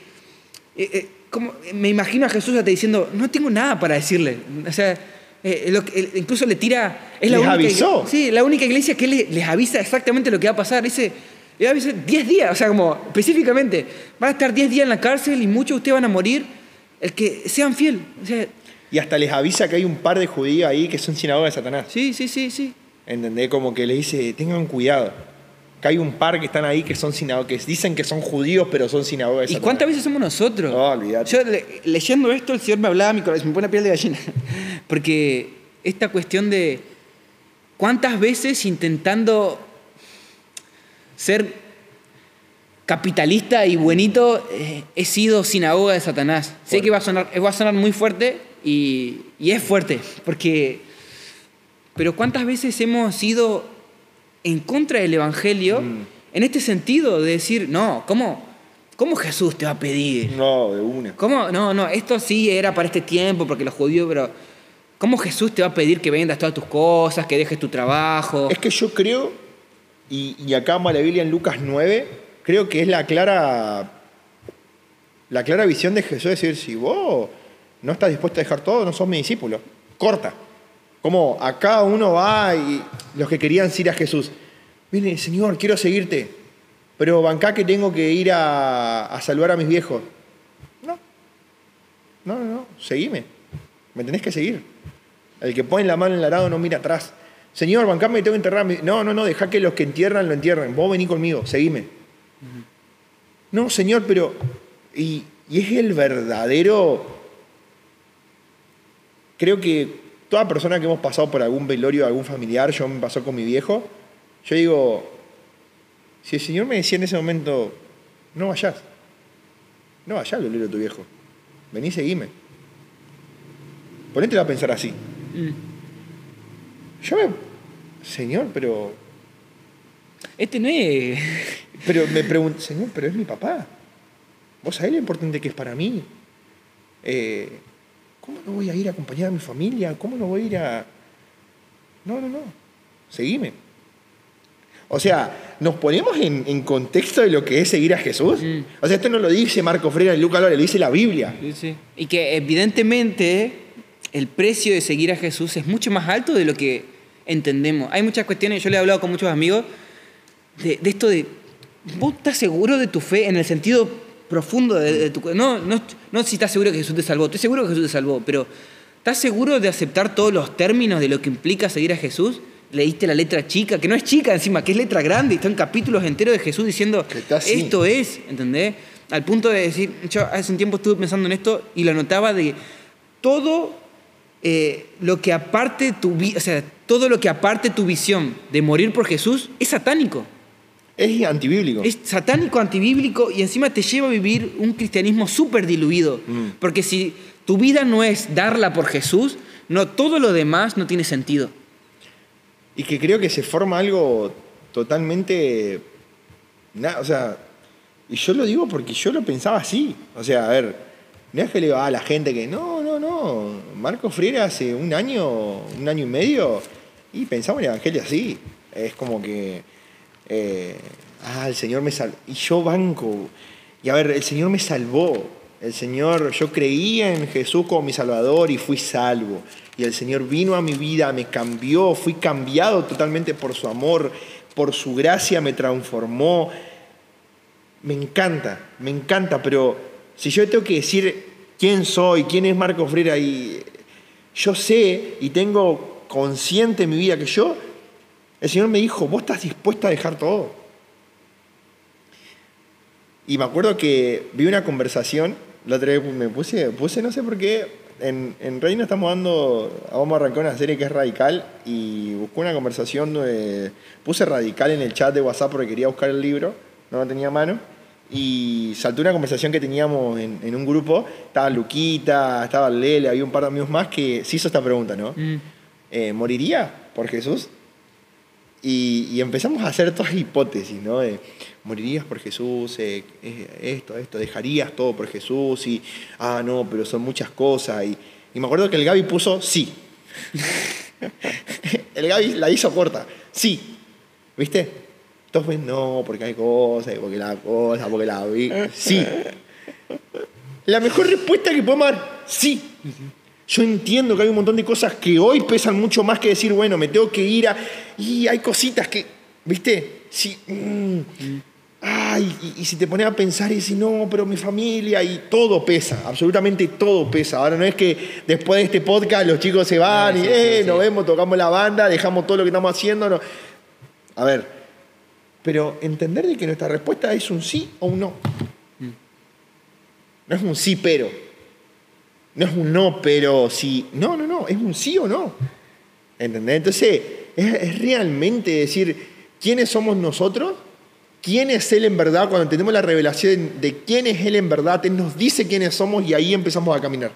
eh, eh, como, me imagino a Jesús te diciendo, no tengo nada para decirle. O sea, eh, incluso le tira... Es la única, avisó. Sí, la única iglesia que les avisa exactamente lo que va a pasar. Dice, le avisa 10 días, o sea, como específicamente, van a estar 10 días en la cárcel y muchos de ustedes van a morir. El que sean fiel. y hasta les avisa que hay un par de judíos ahí que son sinagoga de Satanás. Sí, sí, sí, sí. ¿Entendés? Como que le dice, tengan cuidado que hay un par que están ahí que son que dicen que son judíos, pero son sinagogas. ¿Y cuántas veces somos nosotros? No, olvídate. Yo leyendo esto, el Señor me hablaba, mi corazón, me pone piel de gallina. [LAUGHS] Porque esta cuestión de cuántas veces intentando ser capitalista y buenito eh, he sido sinagoga de Satanás. Sé que va a sonar, va a sonar muy fuerte y, y es fuerte, porque... Pero cuántas veces hemos sido en contra del Evangelio mm. en este sentido de decir, no, ¿cómo, ¿cómo Jesús te va a pedir? No, de una. ¿Cómo? No, no, esto sí era para este tiempo, porque los judíos, pero ¿cómo Jesús te va a pedir que vendas todas tus cosas, que dejes tu trabajo? Es que yo creo, y, y acá en la Biblia en Lucas 9, creo que es la clara, la clara visión de Jesús, decir, si vos no estás dispuesto a dejar todo, no sos mi discípulo. Corta. Como acá uno va y los que querían ir a Jesús, viene, Señor, quiero seguirte, pero bancá que tengo que ir a, salvar a mis viejos. No, no, no, no, seguime, me tenés que seguir. El que pone la mano en el arado no mira atrás. Señor, bancame, tengo que enterrar. No, no, no, deja que los que entierran lo entierren. Vos vení conmigo, seguime. No, Señor, pero. Y, y es el verdadero. Creo que toda persona que hemos pasado por algún velorio de algún familiar, yo me pasó con mi viejo, yo digo, si el Señor me decía en ese momento, no vayas, no vayas al velorio de tu viejo, vení, seguime. Ponételo a pensar así. Mm. Yo me, Señor, pero... Este no es... Pero me pregunto, Señor, pero es mi papá. Vos sabés lo importante que es para mí. Eh, ¿Cómo no voy a ir a acompañar a mi familia? ¿Cómo no voy a ir a.? No, no, no. Seguime. O sea, nos ponemos en, contexto de lo que es seguir a Jesús. Mm. O sea, esto no lo dice Marco Freire y Lucas lo dice la Biblia. Sí, sí. Y que evidentemente el precio de seguir a Jesús es mucho más alto de lo que entendemos. Hay muchas cuestiones, yo le he hablado con muchos amigos, de, de esto de, ¿vos estás seguro de tu fe en el sentido profundo de, tu no, no, no si estás seguro que Jesús te salvó, estoy seguro que Jesús te salvó, pero ¿estás seguro de aceptar todos los términos de lo que implica seguir a Jesús? Leíste la letra chica, que no es chica encima, que es letra grande, y están capítulos enteros de Jesús diciendo, esto es, ¿entendés? Al punto de decir, yo hace un tiempo estuve pensando en esto y lo notaba de todo eh, lo que aparte tu, o sea, todo lo que aparte tu visión de morir por Jesús es satánico. Es antibíblico. Es satánico, antibíblico y encima te lleva a vivir un cristianismo súper diluido. Mm. Porque si tu vida no es darla por Jesús, no, todo lo demás no tiene sentido. Y que creo que se forma algo totalmente... o sea, y yo lo digo porque yo lo pensaba así. O sea, a ver, no es que le va a la gente que no, no, no. Marco Freire hace un año, un año y medio, y pensaba en el Evangelio así. Es como que eh, ah, el Señor me salvó. Y yo banco. Y a ver, el Señor me salvó. El Señor, yo creía en Jesús como mi Salvador y fui salvo. Y el Señor vino a mi vida, me cambió, fui cambiado totalmente por su amor, por su gracia me transformó. Me encanta, me encanta, pero si yo tengo que decir quién soy, quién es Marco Freire, y yo sé y tengo consciente en mi vida que yo el Señor me dijo, ¿vos estás dispuesta a dejar todo? Y me acuerdo que vi una conversación, la otra vez me puse, puse no sé por qué, en, en Reino estamos dando, vamos a arrancar una serie que es radical y busqué una conversación puse radical en el chat de WhatsApp porque quería buscar el libro, no lo tenía a mano, y saltó una conversación que teníamos en, un grupo, estaba Luquita, estaba Lele, había un par de amigos más que se hizo esta pregunta, ¿no? Mm. Eh, ¿Moriría por Jesús? Y, empezamos a hacer todas hipótesis, ¿no? Morirías por Jesús, eh, eh, esto, esto, dejarías todo por Jesús y, ah, no, pero son muchas cosas. Y, me acuerdo que el Gaby puso sí. [LAUGHS] el Gaby la hizo corta, sí. ¿Viste? Entonces, no, porque hay cosas, porque la cosa, porque la vi. Sí. La mejor respuesta que podemos dar, sí. Yo entiendo que hay un montón de cosas que hoy pesan mucho más que decir, bueno, me tengo que ir a... Y hay cositas que, ¿viste? Sí. Mm, ay, y, si te pones a pensar y decís, no, pero mi familia, y todo pesa, absolutamente todo pesa. Ahora no es que después de este podcast los chicos se van y eh, nos vemos, tocamos la banda, dejamos todo lo que estamos haciendo. No. A ver, pero entender de que nuestra respuesta es un sí o un no. Mm. No es un sí, pero. No es un no, pero sí. No, no, no, es un sí o no. ¿Entendés? Entonces, es realmente decir, ¿quiénes somos nosotros? quién es Él en verdad, cuando tenemos la revelación de quién es Él en verdad, Él nos dice quiénes somos y ahí empezamos a caminar.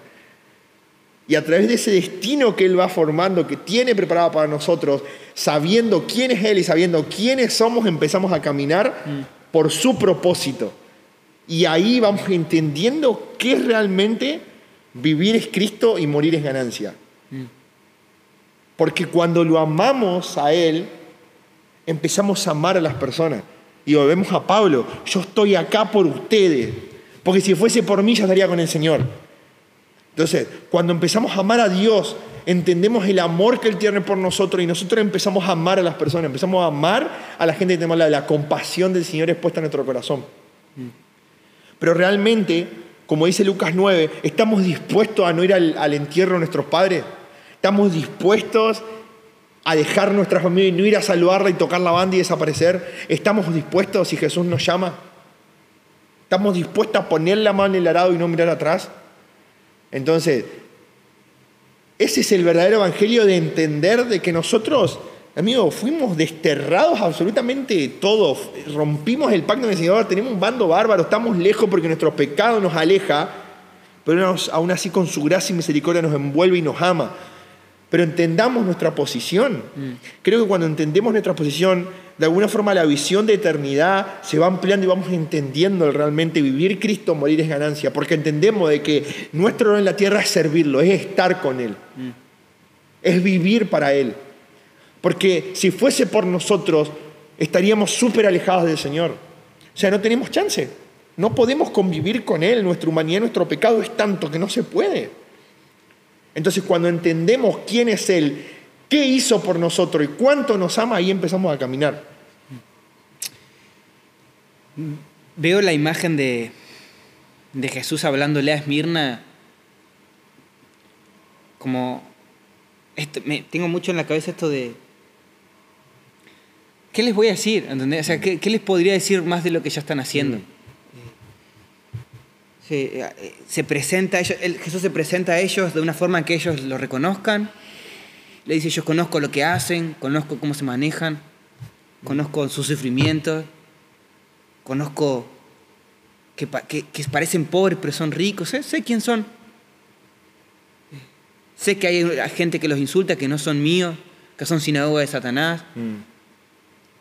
Y a través de ese destino que Él va formando, que tiene preparado para nosotros, sabiendo quién es Él y sabiendo quiénes somos, empezamos a caminar mm. por su propósito. Y ahí vamos entendiendo qué es realmente vivir es Cristo y morir es ganancia. Mm. Porque cuando lo amamos a Él, empezamos a amar a las personas. Y volvemos a Pablo, yo estoy acá por ustedes, porque si fuese por mí ya estaría con el Señor. Entonces, cuando empezamos a amar a Dios, entendemos el amor que Él tiene por nosotros y nosotros empezamos a amar a las personas, empezamos a amar a la gente que tenemos la, la compasión del Señor expuesta en nuestro corazón. Pero realmente, como dice Lucas 9, ¿estamos dispuestos a no ir al, entierro de nuestros padres? ¿Estamos dispuestos a dejar nuestra familia y no ir a saludarla y tocar la banda y desaparecer? ¿Estamos dispuestos si Jesús nos llama? ¿Estamos dispuestos a poner la mano en el arado y no mirar atrás? Entonces, ese es el verdadero evangelio de entender de que nosotros, amigos, fuimos desterrados absolutamente todos, rompimos el pacto con el Señor, tenemos un bando bárbaro, estamos lejos porque nuestro pecado nos aleja, pero aún así con su gracia y misericordia nos envuelve y nos ama pero entendamos nuestra posición. Mm. Creo que cuando entendemos nuestra posición, de alguna forma la visión de eternidad se va ampliando y vamos entendiendo realmente vivir Cristo, morir es ganancia, porque entendemos de que nuestro rol en la tierra es servirlo, es estar con Él, mm. es vivir para Él. Porque si fuese por nosotros, estaríamos súper alejados del Señor. O sea, no tenemos chance. No podemos convivir con Él. Nuestra humanidad, nuestro pecado es tanto que no se puede. Entonces cuando entendemos quién es Él, qué hizo por nosotros y cuánto nos ama, ahí empezamos a caminar. Veo la imagen de, de Jesús hablándole a Esmirna como... Esto, me, tengo mucho en la cabeza esto de... ¿Qué les voy a decir? O sea, ¿qué, ¿qué, les podría decir más de lo que ya están haciendo? Mm. Eh, se presenta, Jesús se presenta a ellos de una forma que ellos lo reconozcan. Le dice, yo conozco lo que hacen, conozco cómo se manejan, conozco sus sufrimientos, conozco que, que, parecen pobres pero son ricos, sé, quién son. Sé que hay gente que los insulta, que no son míos, que son sinagoga de Satanás. Mm.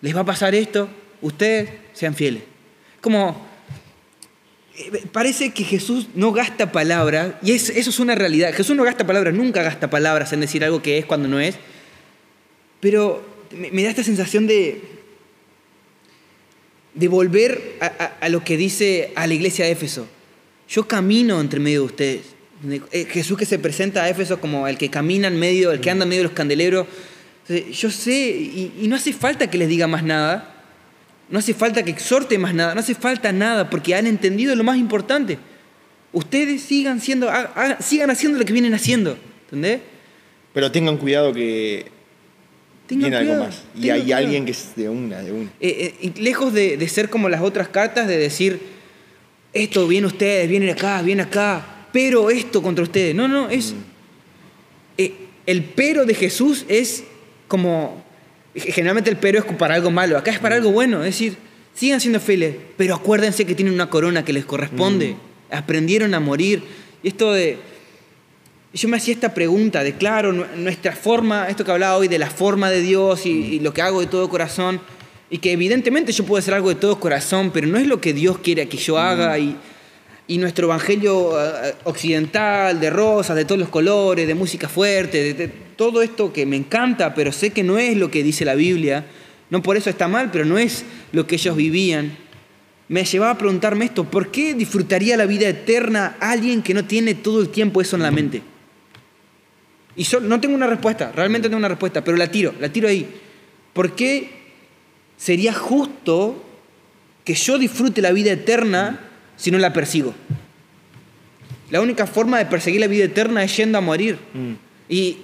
¿Les va a pasar esto? Ustedes sean fieles. Como eh, parece que Jesús no gasta palabras, y eso es una realidad. Jesús no gasta palabras, nunca gasta palabras en decir algo que es cuando no es. Pero me, da esta sensación de, de volver a, lo que dice a la iglesia de Éfeso. Yo camino entre medio de ustedes. Eh, Jesús que se presenta a Éfeso como el que camina en medio, el que anda en medio de los candeleros. Yo sé, y no hace falta que les diga más nada no hace falta que exhorte más nada, no hace falta nada porque han entendido lo más importante. Ustedes sigan, siendo, sigan haciendo lo que vienen haciendo, ¿entendés? Pero tengan cuidado que tiene algo más. Y hay alguien que es de una, de una. Eh, eh, lejos de, ser como las otras cartas, de decir, esto viene ustedes, viene acá, viene acá, pero esto contra ustedes. No, no, es... Mm. Eh, el pero de Jesús es como Generalmente el pero es para algo malo, acá es para algo bueno, es decir, sigan siendo fieles, pero acuérdense que tienen una corona que les corresponde, mm. aprendieron a morir. Y esto de, yo me hacía esta pregunta de, claro, nuestra forma, esto que hablaba hoy de la forma de Dios y, lo que hago de todo corazón, y que evidentemente yo puedo hacer algo de todo corazón, pero no es lo que Dios quiere que yo haga. Mm. Y, y nuestro evangelio eh, occidental, de rosas, de todos los colores, de música fuerte, de, todo esto que me encanta, pero sé que no es lo que dice la Biblia, no por eso está mal, pero no es lo que ellos vivían. me llevaba a preguntarme esto, ¿por qué disfrutaría la vida eterna alguien que no tiene todo el tiempo eso en la mente? Y no tengo una respuesta, realmente no tengo una respuesta, pero la tiro, la tiro ahí. ¿Por qué sería justo que yo disfrute la vida eterna si no la persigo? La única forma de perseguir la vida eterna es yendo a morir. Mm. Y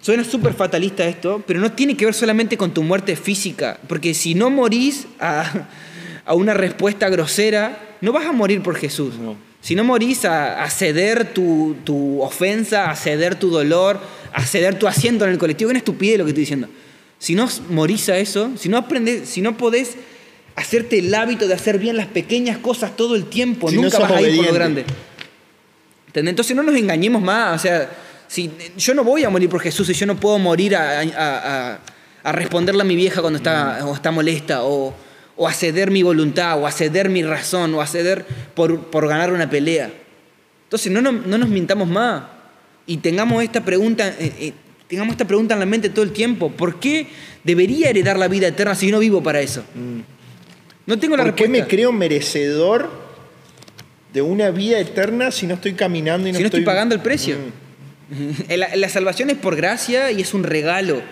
suena súper fatalista esto, pero no tiene que ver solamente con tu muerte física, porque si no morís a a una respuesta grosera, no vas a morir por Jesús. Si no morís a, ceder tu, ofensa, a ceder tu dolor, a ceder tu asiento en el colectivo, una estupidez lo que estoy diciendo. Si no morís a eso, si no aprendes, si no podés hacerte el hábito de hacer bien las pequeñas cosas todo el tiempo, nunca vas a ir por lo grande. Entonces no nos engañemos más. O sea, si, yo no voy a morir por Jesús y yo no puedo morir a, responderle a mi vieja cuando está, o está molesta o o a ceder mi voluntad, o a ceder mi razón, o a ceder por, ganar una pelea. Entonces no, no, nos mintamos más y tengamos esta, pregunta, eh, eh, tengamos esta pregunta en la mente todo el tiempo. ¿Por qué debería heredar la vida eterna si yo no vivo para eso? Mm. No tengo la ¿Por qué me creo merecedor de una vida eterna si no estoy caminando y no, si no estoy... pagando el precio? Mm. [LAUGHS] la salvación es por gracia y es un regalo.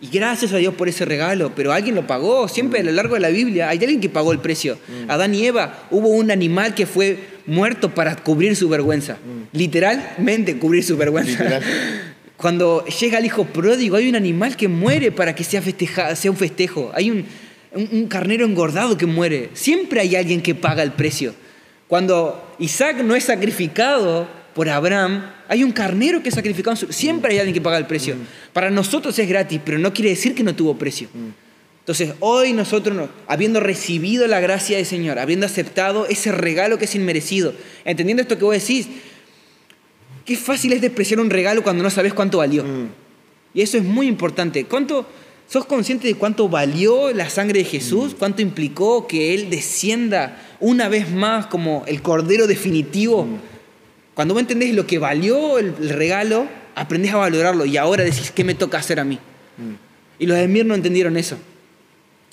Y gracias a Dios por ese regalo, pero alguien lo pagó. Siempre a lo largo de la Biblia hay alguien que pagó el precio. Mm. Adán y Eva, hubo un animal que fue muerto para cubrir su vergüenza. Mm. Literalmente cubrir su vergüenza. [LAUGHS] Cuando llega el hijo pródigo, hay un animal que muere para que sea, sea un festejo. Hay un, un carnero engordado que muere. Siempre hay alguien que paga el precio. Cuando Isaac no es sacrificado, por Abraham, hay un carnero que es sacrificado. Siempre hay alguien que paga el precio. Mm. Para nosotros es gratis, pero no quiere decir que no tuvo precio. Mm. Entonces, hoy nosotros, habiendo recibido la gracia del Señor, habiendo aceptado ese regalo que es inmerecido, entendiendo esto que vos decís, qué fácil es despreciar un regalo cuando no sabes cuánto valió. Mm. Y eso es muy importante. ¿Cuánto, ¿Sos consciente de cuánto valió la sangre de Jesús? ¿Cuánto implicó que Él descienda una vez más como el Cordero definitivo? Cuando vos entendés lo que valió el, regalo, aprendés a valorarlo y ahora decís, ¿qué me toca hacer a mí? Mm. Y los de Emir no entendieron eso.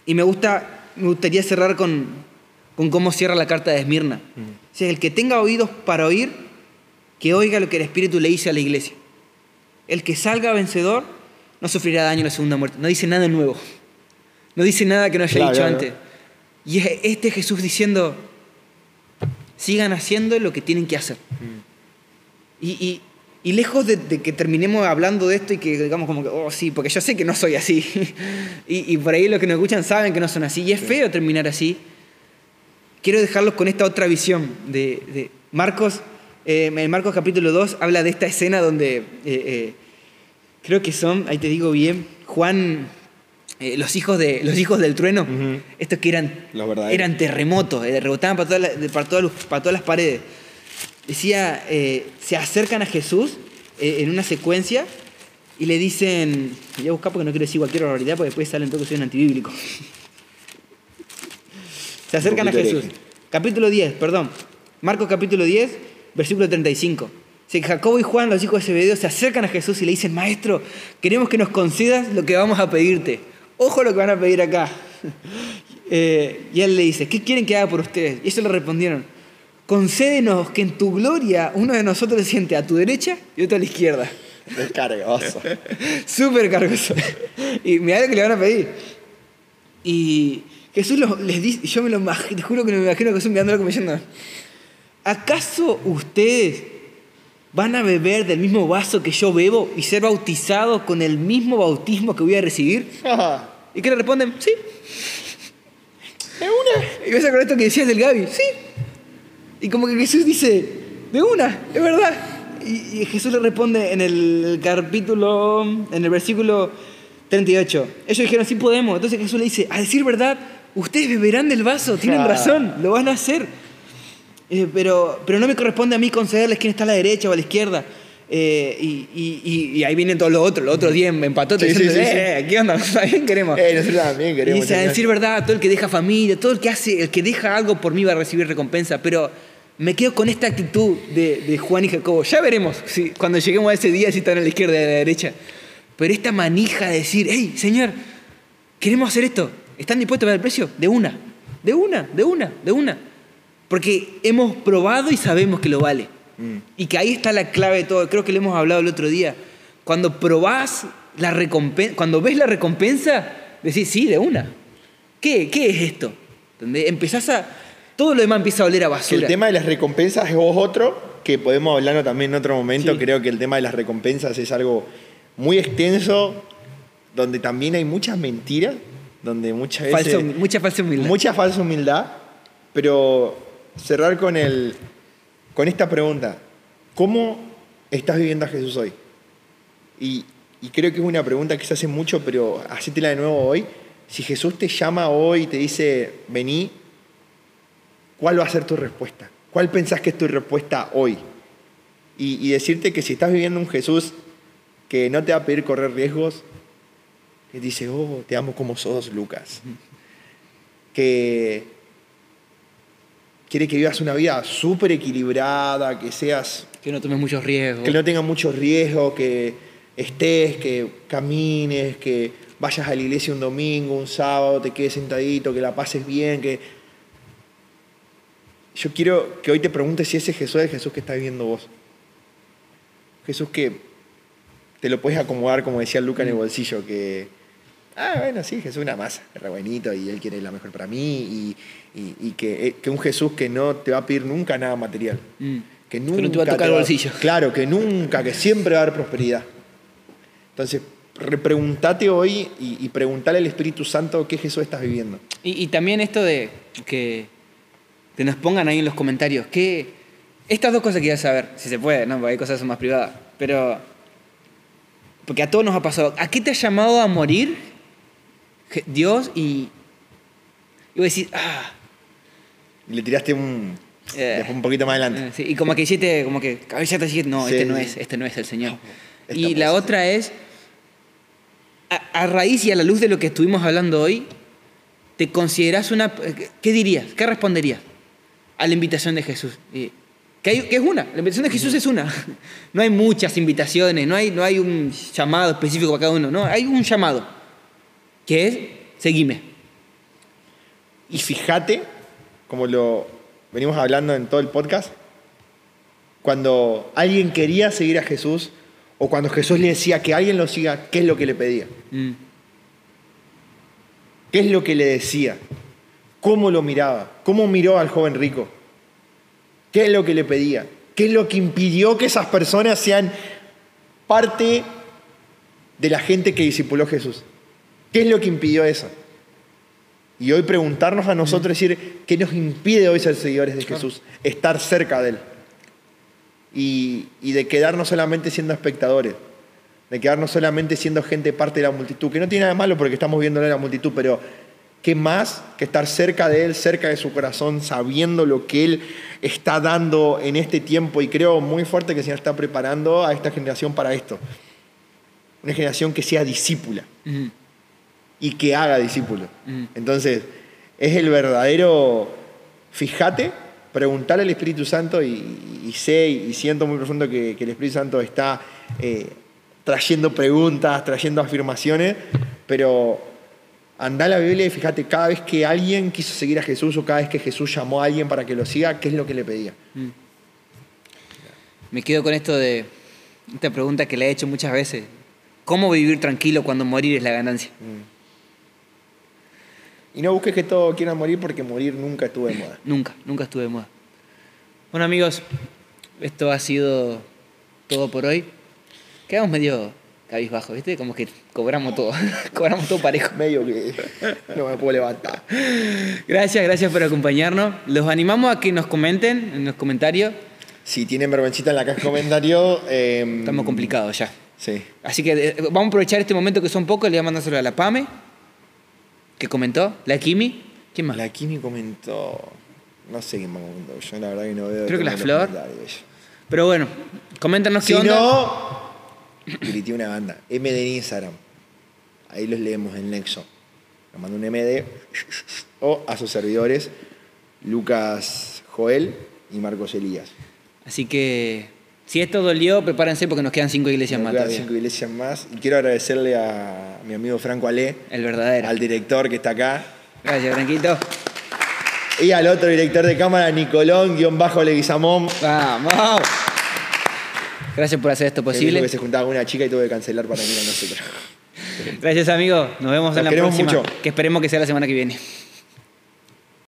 Y me, gusta, me gustaría cerrar con, con cómo cierra la carta de Esmirna. Mm. el que tenga oídos para oír, que oiga lo que el Espíritu le dice a la iglesia. El que salga vencedor no sufrirá daño en la segunda muerte. No dice nada nuevo. No dice nada que no haya dicho antes. Y es este Jesús diciendo, sigan haciendo lo que tienen que hacer. Mm. Y, lejos de, que terminemos hablando de esto y que digamos como que, oh sí, porque yo sé que no soy así. [LAUGHS] y, por ahí los que nos escuchan saben que no son así. Y es feo terminar así. Quiero dejarlos con esta otra visión de, Marcos. Eh, en Marcos capítulo 2 habla de esta escena donde eh, eh, creo que son, ahí te digo bien, Juan, los, hijos de, los hijos del trueno, estos que eran, eran terremotos, rebotaban para para, todas, para todas las paredes decía, eh, se acercan a Jesús eh, en una secuencia y le dicen, voy a buscar porque no quiero decir cualquier barbaridad porque después salen todo que soy un antibíblico. [LAUGHS] se acercan a Jesús. Capítulo 10, perdón. Marcos capítulo 10, versículo 35. Si Jacobo y Juan, los hijos de Zebedeo, se acercan a Jesús y le dicen, Maestro, queremos que nos concedas lo que vamos a pedirte. Ojo lo que van a pedir acá. [LAUGHS] Eh, y él le dice, ¿qué quieren que haga por ustedes? Y ellos le respondieron, concédenos que en tu gloria uno de nosotros se siente a tu derecha y otro a la izquierda. [LAUGHS] Descargoso. [LAUGHS] Súper cargoso. Y mira lo que le van a pedir. Y Jesús les dice, yo me lo imagino, te juro que me imagino que Jesús mirándolo como diciendo, ¿acaso ustedes van a beber del mismo vaso que yo bebo y ser bautizados con el mismo bautismo que voy a recibir? ¿Y qué le responden? Sí. Es una. Y ves con esto que decías del Gaby. Sí. Y como que Jesús dice, de una, es verdad. Y, Jesús le responde en el capítulo, en el versículo 38. Ellos dijeron, sí podemos. Entonces Jesús le dice, a decir verdad, ustedes beberán del vaso, tienen razón, lo van a hacer. Eh, pero, pero no me corresponde a mí concederles quién está a la derecha o a la izquierda. Eh, y, ahí vienen todos los otros, los otros 10 empató, sí, sí, eh, ¿qué onda? [LAUGHS] También queremos. Eh, nosotros también queremos. Y decir verdad, todo el que deja familia, todo el que hace, el que deja algo por mí va a recibir recompensa, pero me quedo con esta actitud de, Juan y Jacobo. Ya veremos si, cuando lleguemos a ese día si están a la izquierda o a la derecha. Pero esta manija de decir, hey, Señor, queremos hacer esto. ¿Están dispuestos a ver el precio? De una. De una, de una, de una. Porque hemos probado y sabemos que lo vale. Mm. Y que ahí está la clave de todo. Creo que lo hemos hablado el otro día. Cuando probás la recompensa, cuando ves la recompensa, decís, sí, de una. ¿Qué, qué es esto? Donde empezás a... Todo lo demás empieza a oler a basura. El tema de las recompensas es vos otro, que podemos hablarlo también en otro momento. Creo que el tema de las recompensas es algo muy extenso, donde también hay muchas mentiras, donde muchas veces... mucha falsa humildad. Mucha falsa humildad, pero cerrar con, el, con esta pregunta. ¿Cómo estás viviendo a Jesús hoy? Y, creo que es una pregunta que se hace mucho, pero hacétela de nuevo hoy. Si Jesús te llama hoy y te dice, vení, ¿cuál va a ser tu respuesta? ¿Cuál pensás que es tu respuesta hoy? Y, y decirte que si estás viviendo un Jesús que no te va a pedir correr riesgos, que dice, oh, te amo como sos, Lucas. Que quiere que vivas una vida súper equilibrada, que seas... Que no tomes muchos riesgos. Que no tengas muchos riesgos, que estés, que camines, que vayas a la iglesia un domingo, un sábado, te quedes sentadito, que la pases bien, que... Yo quiero que hoy te preguntes si ese Jesús es el Jesús que estás viviendo vos. Jesús que te lo puedes acomodar, como decía Luca, en el mm. bolsillo, que, ah, bueno, sí, Jesús es una masa, es re buenito y Él quiere la mejor para mí, y, que, eh, que, un Jesús que no te va a pedir nunca nada material. Mm. Que nunca no te va a tocar el bolsillo. [LAUGHS] Claro, que nunca, que siempre va a haber prosperidad. Entonces, repregúntate hoy y, y preguntale al Espíritu Santo qué Jesús estás viviendo. Y, también esto de que, que, nos pongan ahí en los comentarios, que estas dos cosas que a saber, si se puede, ¿no? Porque hay cosas más privadas, pero porque a todos nos ha pasado. ¿A qué te ha llamado a morir Dios? Y, y vos decís, ah. le tiraste un, eh, un poquito más adelante. Eh, y como que hiciste, como que cabeza te no, este no es, este no es el Señor. y la otra es, a, raíz y a la luz de lo que estuvimos hablando hoy, ¿te consideras una... ¿Qué dirías? ¿Qué responderías a la invitación de Jesús? Que, es una, la invitación de Jesús es una. [LAUGHS] No hay muchas invitaciones, no hay, no hay un llamado específico para cada uno, no, hay un llamado, que es, seguime. Y fíjate, como lo venimos hablando en todo el podcast, cuando alguien quería seguir a Jesús, o cuando Jesús le decía que alguien lo siga, ¿qué es lo que le pedía? Mm. ¿Qué es lo que le decía? ¿Cómo lo miraba? ¿Cómo miró al joven rico? ¿Qué es lo que le pedía? ¿Qué es lo que impidió que esas personas sean parte de la gente que discipuló Jesús? ¿Qué es lo que impidió eso? Y hoy preguntarnos a nosotros, decir, ¿qué nos impide hoy ser seguidores de Jesús? Estar cerca de Él. Y, y, de quedarnos solamente siendo espectadores, de quedarnos solamente siendo gente parte de la multitud, que no tiene nada de malo porque estamos viendo la multitud, pero ¿Qué más que estar cerca de Él, cerca de su corazón, sabiendo lo que Él está dando en este tiempo? Y creo muy fuerte que el Señor está preparando a esta generación para esto. Una generación que sea discípula y que haga discípulos. Entonces, es el verdadero, fíjate, preguntarle al Espíritu Santo y, sé y siento muy profundo que, el Espíritu Santo está eh, trayendo preguntas, trayendo afirmaciones, pero Andá a la Biblia y fíjate, cada vez que alguien quiso seguir a Jesús o cada vez que Jesús llamó a alguien para que lo siga, ¿qué es lo que le pedía? Mm. Me quedo con esto de esta pregunta que le he hecho muchas veces. ¿Cómo vivir tranquilo cuando morir es la ganancia? Mm. Y no busques que todos quieran morir porque morir nunca estuvo de moda. [CLEARS THROAT] nunca, nunca estuvo de moda. Bueno amigos, esto ha sido todo por hoy. Quedamos medio cabizbajo, ¿viste? Como que cobramos todo, [LAUGHS] cobramos todo parejo. Medio que no me puedo levantar. Gracias, gracias por acompañarnos. Los animamos a que nos comenten en los comentarios. Si tienen verbencita en la caja de comentarios. Em, Estamos complicados ya. Sí. Así que eh, vamos a aprovechar este momento que son pocos. Le voy a mandárselo a la Pame, que comentó. La Kimi. ¿Quién más? La Kimi comentó. No sé quién más comentó. Yo la verdad que no veo. Creo que la Flor. Pero bueno, coméntanos si qué onda. no, grité una banda. MD en Instagram. Ahí los leemos en Nexo. Nos manda un MD o a sus servidores Lucas Joel y Marcos Elías. Así que si esto dolió, prepárense porque nos quedan cinco iglesias nos más. Quedan cinco iglesias más. Y quiero agradecerle a mi amigo Franco Ale. El verdadero. Al director que está acá. Gracias, Franquito. Y al otro director de cámara, Nicolón, guion bajo Leguizamón. Vamos. Gracias por hacer esto posible. Que se juntaba una chica y tuve que cancelar para venir a nosotros. Gracias, amigo. Nos vemos en la próxima. Mucho. Que esperemos que sea la semana que viene.